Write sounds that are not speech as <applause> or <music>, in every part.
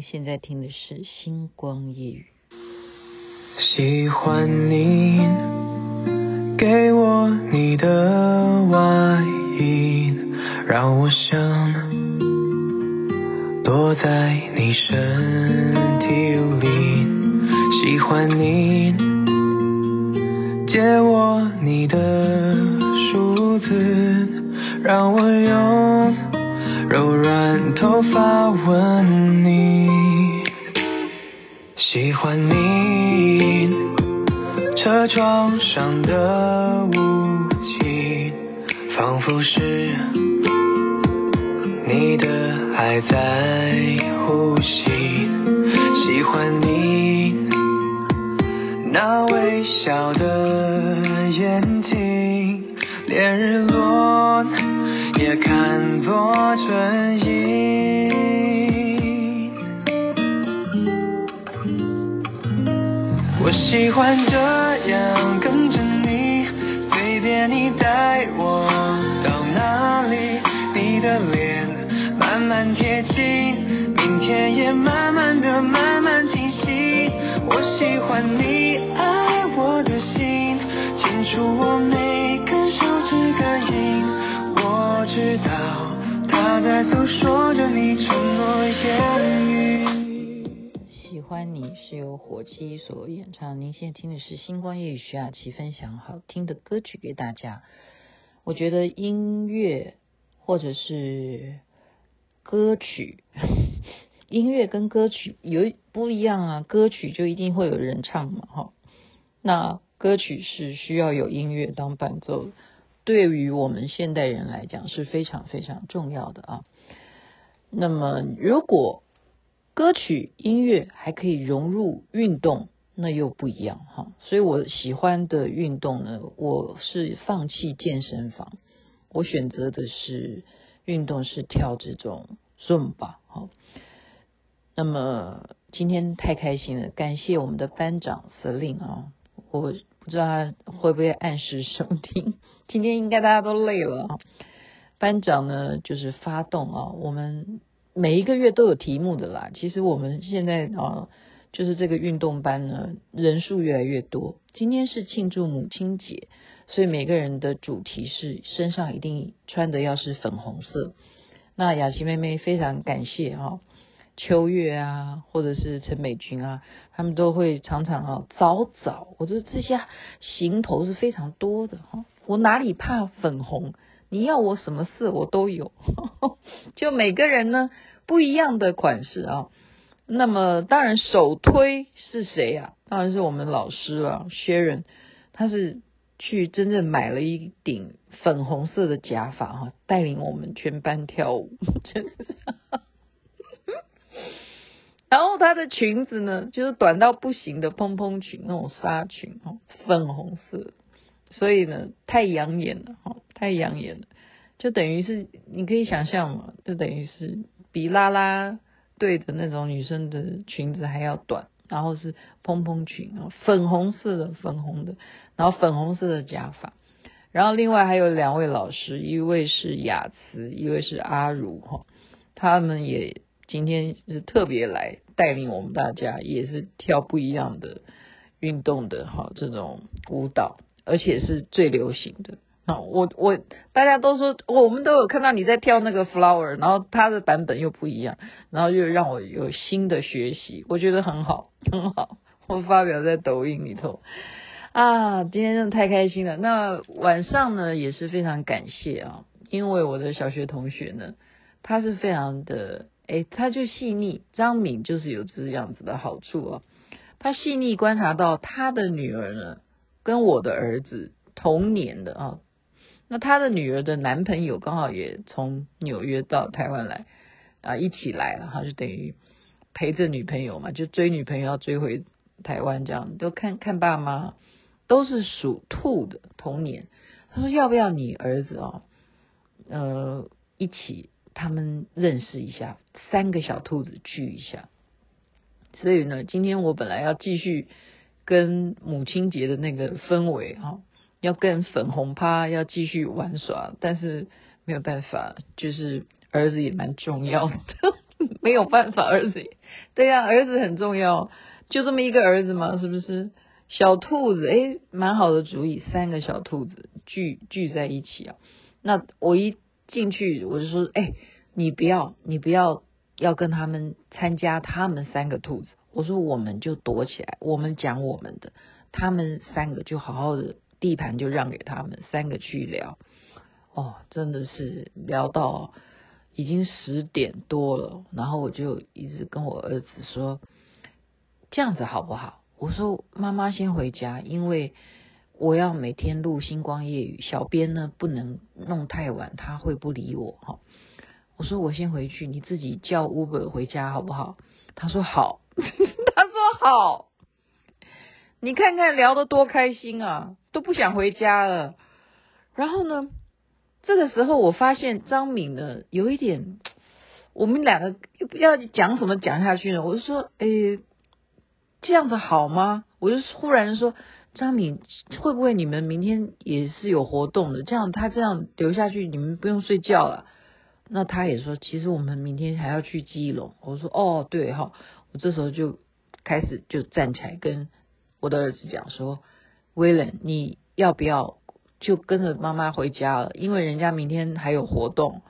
现在听的是《星光夜雨》。喜欢你给我你的外衣，让我想躲在你身体里。喜欢你借我你的梳子，让我用头发吻你。喜欢你车窗上的雾气，仿佛是你的爱在呼吸。喜欢你那微笑的眼睛，连日落也看作春意。我喜欢这样跟着你，随便你带我到哪里，你的脸慢慢贴近，明天也慢慢的慢慢清晰。我喜欢你爱我的心，清楚我在诉说着你承诺言语。喜欢你是由火鸡所演唱，您现在听的是《星光夜雨》，徐雅琪分享好听的歌曲给大家。我觉得音乐或者是歌曲，<laughs> 音乐跟歌曲有不一样啊。歌曲就一定会有人唱嘛，哈。那歌曲是需要有音乐当伴奏，对于我们现代人来讲是非常非常重要的啊。那么如果歌曲音乐还可以融入运动，那又不一样哈。所以我喜欢的运动呢，我是放弃健身房，我选择的是运动是跳这种 Zumba 哈。那么今天太开心了，感谢我们的班长司令啊，我不知道他会不会按时收听。<laughs> 今天应该大家都累了啊。班长呢，就是发动啊，我们。每一个月都有题目的啦。其实我们现在啊，就是这个运动班呢，人数越来越多。今天是庆祝母亲节，所以每个人的主题是身上一定穿的要是粉红色。那雅琪妹妹非常感谢哈，秋月啊，或者是陈美君啊，他们都会常常啊早早，我觉得这些行头是非常多的哈。我哪里怕粉红？你要我什么色我都有，<laughs> 就每个人呢不一样的款式啊。那么当然首推是谁啊？当然是我们老师了，Sharon，他是去真正买了一顶粉红色的假发哈，带领我们全班跳舞，真的是。然后她的裙子呢，就是短到不行的蓬蓬裙，那种纱裙哦，粉红色，所以呢太养眼了哈。太养眼了，就等于是你可以想象嘛，就等于是比啦啦队的那种女生的裙子还要短，然后是蓬蓬裙，粉红色的粉红的，然后粉红色的假发，然后另外还有两位老师，一位是雅慈，一位是阿如哈，他们也今天是特别来带领我们大家，也是跳不一样的运动的哈这种舞蹈，而且是最流行的。那，我我大家都说，我们都有看到你在跳那个 flower，然后他的版本又不一样，然后又让我有新的学习，我觉得很好，很好。我发表在抖音里头啊，今天真的太开心了。那晚上呢也是非常感谢啊，因为我的小学同学呢，他是非常的，诶，他就细腻。张敏就是有这样子的好处哦，他细腻观察到他的女儿呢，跟我的儿子同年的啊。那他的女儿的男朋友刚好也从纽约到台湾来啊，一起来了哈，就等于陪着女朋友嘛，就追女朋友要追回台湾这样，都看看爸妈都是属兔的同年，他说要不要你儿子哦，呃，一起他们认识一下，三个小兔子聚一下，所以呢，今天我本来要继续跟母亲节的那个氛围哈。要跟粉红趴要继续玩耍，但是没有办法，就是儿子也蛮重要的，<laughs> 没有办法，儿子对呀、啊，儿子很重要，就这么一个儿子嘛，是不是？小兔子，诶，蛮好的主意，三个小兔子聚聚在一起啊。那我一进去，我就说，诶，你不要，你不要要跟他们参加他们三个兔子。我说，我们就躲起来，我们讲我们的，他们三个就好好的地盘就让给他们三个去聊。哦，真的是聊到已经十点多了，然后我就一直跟我儿子说，这样子好不好？我说妈妈先回家，因为我要每天录星光夜语，小编呢不能弄太晚，他会不理我哈。我说我先回去，你自己叫 Uber 回家好不好？他说好，<laughs> 他说好。你看看聊得多开心啊，都不想回家了。然后呢，这个时候我发现张敏呢有一点，我们两个要讲什么讲下去呢？我就说，诶。这样子好吗？我就忽然说，张敏会不会你们明天也是有活动的？这样他这样留下去，你们不用睡觉了。那他也说，其实我们明天还要去基隆。我说哦，对哈。我这时候就开始就站起来跟我的儿子讲说，威廉，你要不要就跟着妈妈回家了？因为人家明天还有活动。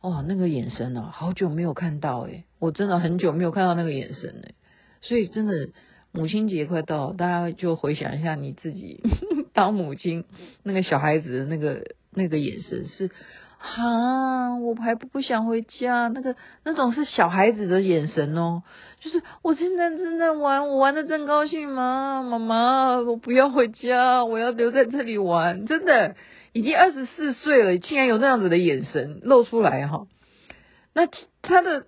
哦，那个眼神哦，好久没有看到诶，我真的很久没有看到那个眼神诶。所以真的，母亲节快到，大家就回想一下你自己 <laughs> 当母亲那个小孩子的那个那个眼神是，啊，我还不不想回家，那个那种是小孩子的眼神哦，就是我现在正在玩，我玩的正高兴吗？妈妈，我不要回家，我要留在这里玩，真的已经二十四岁了，竟然有那样子的眼神露出来哈，那他的。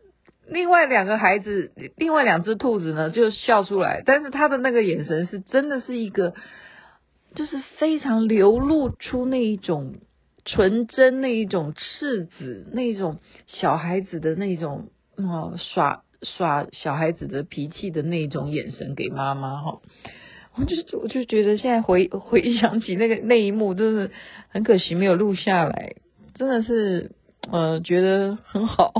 另外两个孩子，另外两只兔子呢，就笑出来，但是他的那个眼神是真的是一个，就是非常流露出那一种纯真、那一种赤子、那一种小孩子的那种哦耍耍小孩子的脾气的那种眼神给妈妈哈。我就我就觉得现在回回想起那个那一幕，真是很可惜没有录下来，真的是呃觉得很好。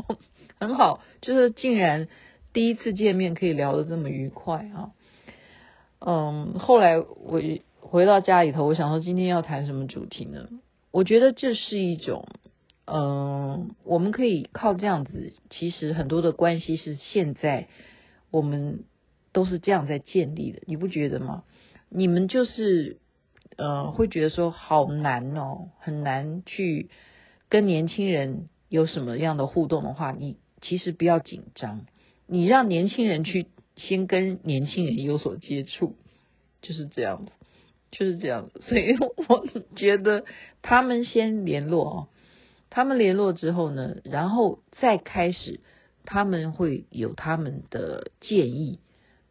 很好，就是竟然第一次见面可以聊得这么愉快啊！嗯，后来我回到家里头，我想说今天要谈什么主题呢？我觉得这是一种，嗯，我们可以靠这样子，其实很多的关系是现在我们都是这样在建立的，你不觉得吗？你们就是，呃，会觉得说好难哦，很难去跟年轻人有什么样的互动的话，你。其实不要紧张，你让年轻人去先跟年轻人有所接触，就是这样子，就是这样子。所以我 <laughs> 觉得他们先联络哦，他们联络之后呢，然后再开始，他们会有他们的建议。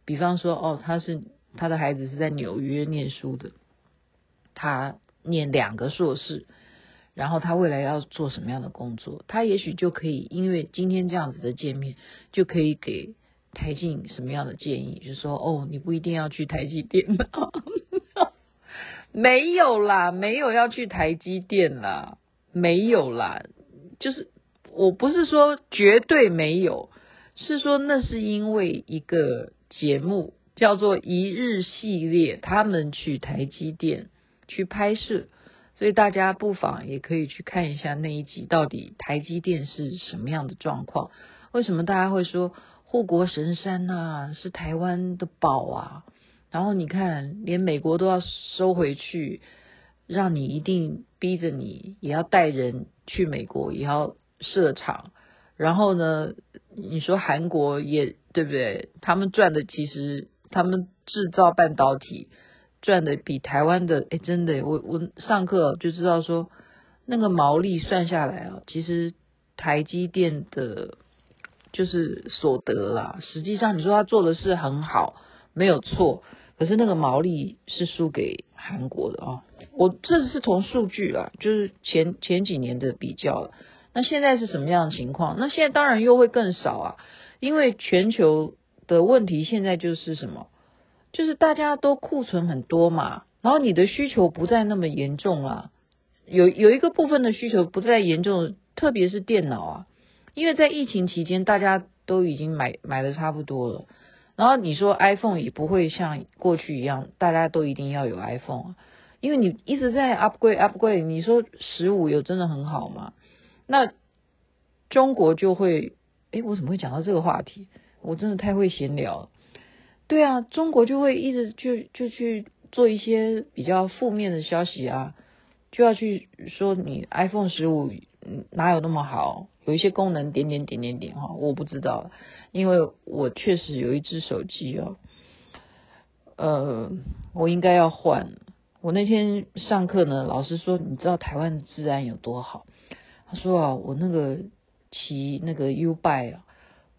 比方说，哦，他是他的孩子是在纽约念书的，他念两个硕士。然后他未来要做什么样的工作？他也许就可以，因为今天这样子的见面，就可以给台静什么样的建议？就说，哦，你不一定要去台积电了，<laughs> 没有啦，没有要去台积电啦，没有啦，就是我不是说绝对没有，是说那是因为一个节目叫做一日系列，他们去台积电去拍摄。所以大家不妨也可以去看一下那一集，到底台积电是什么样的状况？为什么大家会说护国神山呐、啊，是台湾的宝啊？然后你看，连美国都要收回去，让你一定逼着你也要带人去美国，也要设厂。然后呢，你说韩国也对不对？他们赚的其实他们制造半导体。赚的比台湾的哎，真的，我我上课就知道说，那个毛利算下来啊，其实台积电的，就是所得啦。实际上你说他做的是很好，没有错，可是那个毛利是输给韩国的啊。我这是从数据啊，就是前前几年的比较。那现在是什么样的情况？那现在当然又会更少啊，因为全球的问题现在就是什么？就是大家都库存很多嘛，然后你的需求不再那么严重了，有有一个部分的需求不再严重，特别是电脑啊，因为在疫情期间大家都已经买买的差不多了。然后你说 iPhone 也不会像过去一样，大家都一定要有 iPhone，因为你一直在 upgrade upgrade。你说十五有真的很好吗？那中国就会，诶，我怎么会讲到这个话题？我真的太会闲聊。对啊，中国就会一直就就去做一些比较负面的消息啊，就要去说你 iPhone 十五哪有那么好，有一些功能点点点点点哈，我不知道，因为我确实有一只手机哦，呃，我应该要换。我那天上课呢，老师说，你知道台湾的治安有多好？他说啊，我那个骑那个 U b i 啊，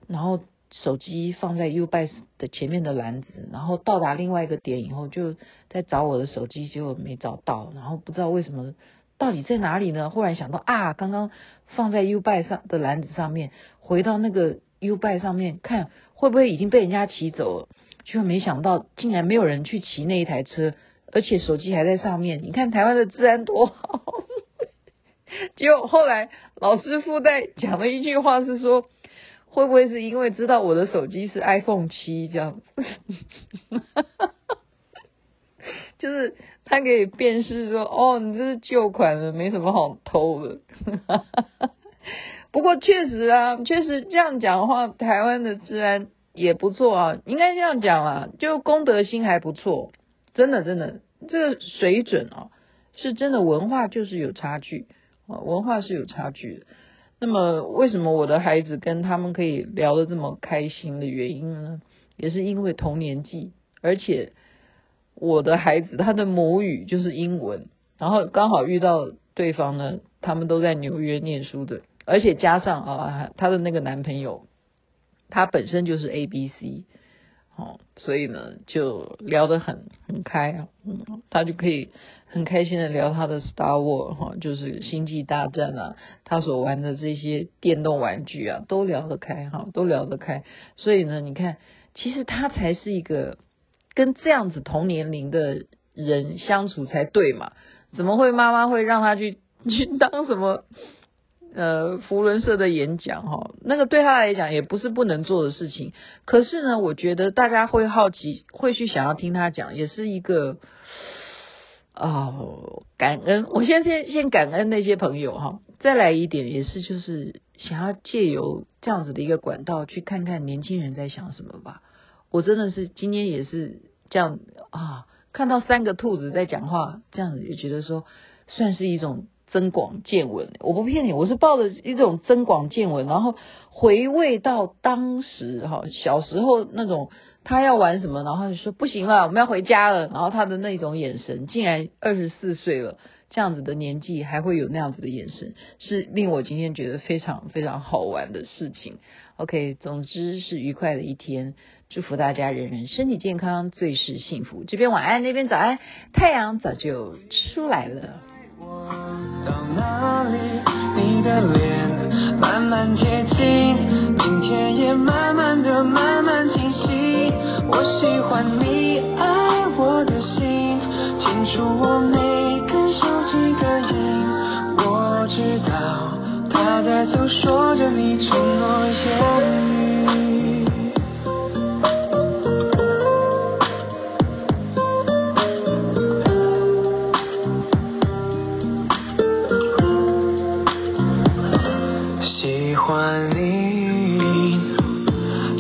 然后。手机放在 U b i 的前面的篮子，然后到达另外一个点以后，就在找我的手机，结果没找到，然后不知道为什么到底在哪里呢？忽然想到啊，刚刚放在 U b i 上的篮子上面，回到那个 U b i 上面看会不会已经被人家骑走了？结果没想到竟然没有人去骑那一台车，而且手机还在上面。你看台湾的治安多好！<laughs> 结果后来老师附带讲了一句话是说。会不会是因为知道我的手机是 iPhone 七这样？<laughs> 就是他可以辨识说，哦，你这是旧款的，没什么好偷的。<laughs> 不过确实啊，确实这样讲的话，台湾的治安也不错啊，应该这样讲啊，就公德心还不错，真的真的，这水准啊，是真的文化就是有差距啊，文化是有差距的。那么，为什么我的孩子跟他们可以聊得这么开心的原因呢？也是因为同年纪，而且我的孩子他的母语就是英文，然后刚好遇到对方呢，他们都在纽约念书的，而且加上啊，他的那个男朋友，他本身就是 ABC。哦，所以呢，就聊得很很开啊，嗯，他就可以很开心的聊他的 Star War 哈，就是星际大战啊，他所玩的这些电动玩具啊，都聊得开哈，都聊得开。所以呢，你看，其实他才是一个跟这样子同年龄的人相处才对嘛，怎么会妈妈会让他去 <laughs> 去当什么？呃，扶轮社的演讲哈，那个对他来讲也不是不能做的事情。可是呢，我觉得大家会好奇，会去想要听他讲，也是一个哦感恩。我先先先感恩那些朋友哈，再来一点也是就是想要借由这样子的一个管道去看看年轻人在想什么吧。我真的是今天也是这样啊，看到三个兔子在讲话，这样子也觉得说算是一种。增广见闻，我不骗你，我是抱着一种增广见闻，然后回味到当时哈小时候那种他要玩什么，然后他就说不行了，我们要回家了，然后他的那种眼神，竟然二十四岁了这样子的年纪还会有那样子的眼神，是令我今天觉得非常非常好玩的事情。OK，总之是愉快的一天，祝福大家人人身体健康，最是幸福。这边晚安，那边早安，太阳早就出来了。到哪里，你的脸慢慢贴近，明天也慢慢的慢慢清。我喜欢你爱我的心，清楚我每根手指感应。我知道他在诉说着你承诺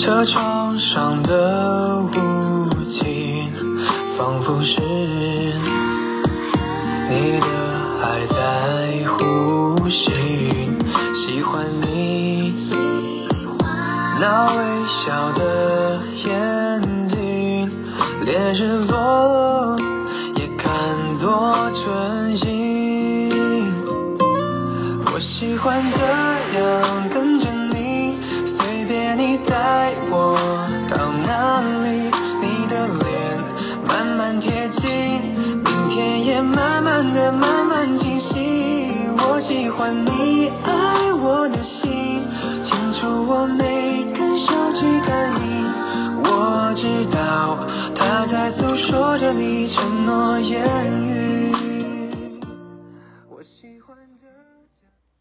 车窗上的雾气，仿佛是你的爱在呼吸。喜欢你那微笑的眼睛，连日你承诺言语。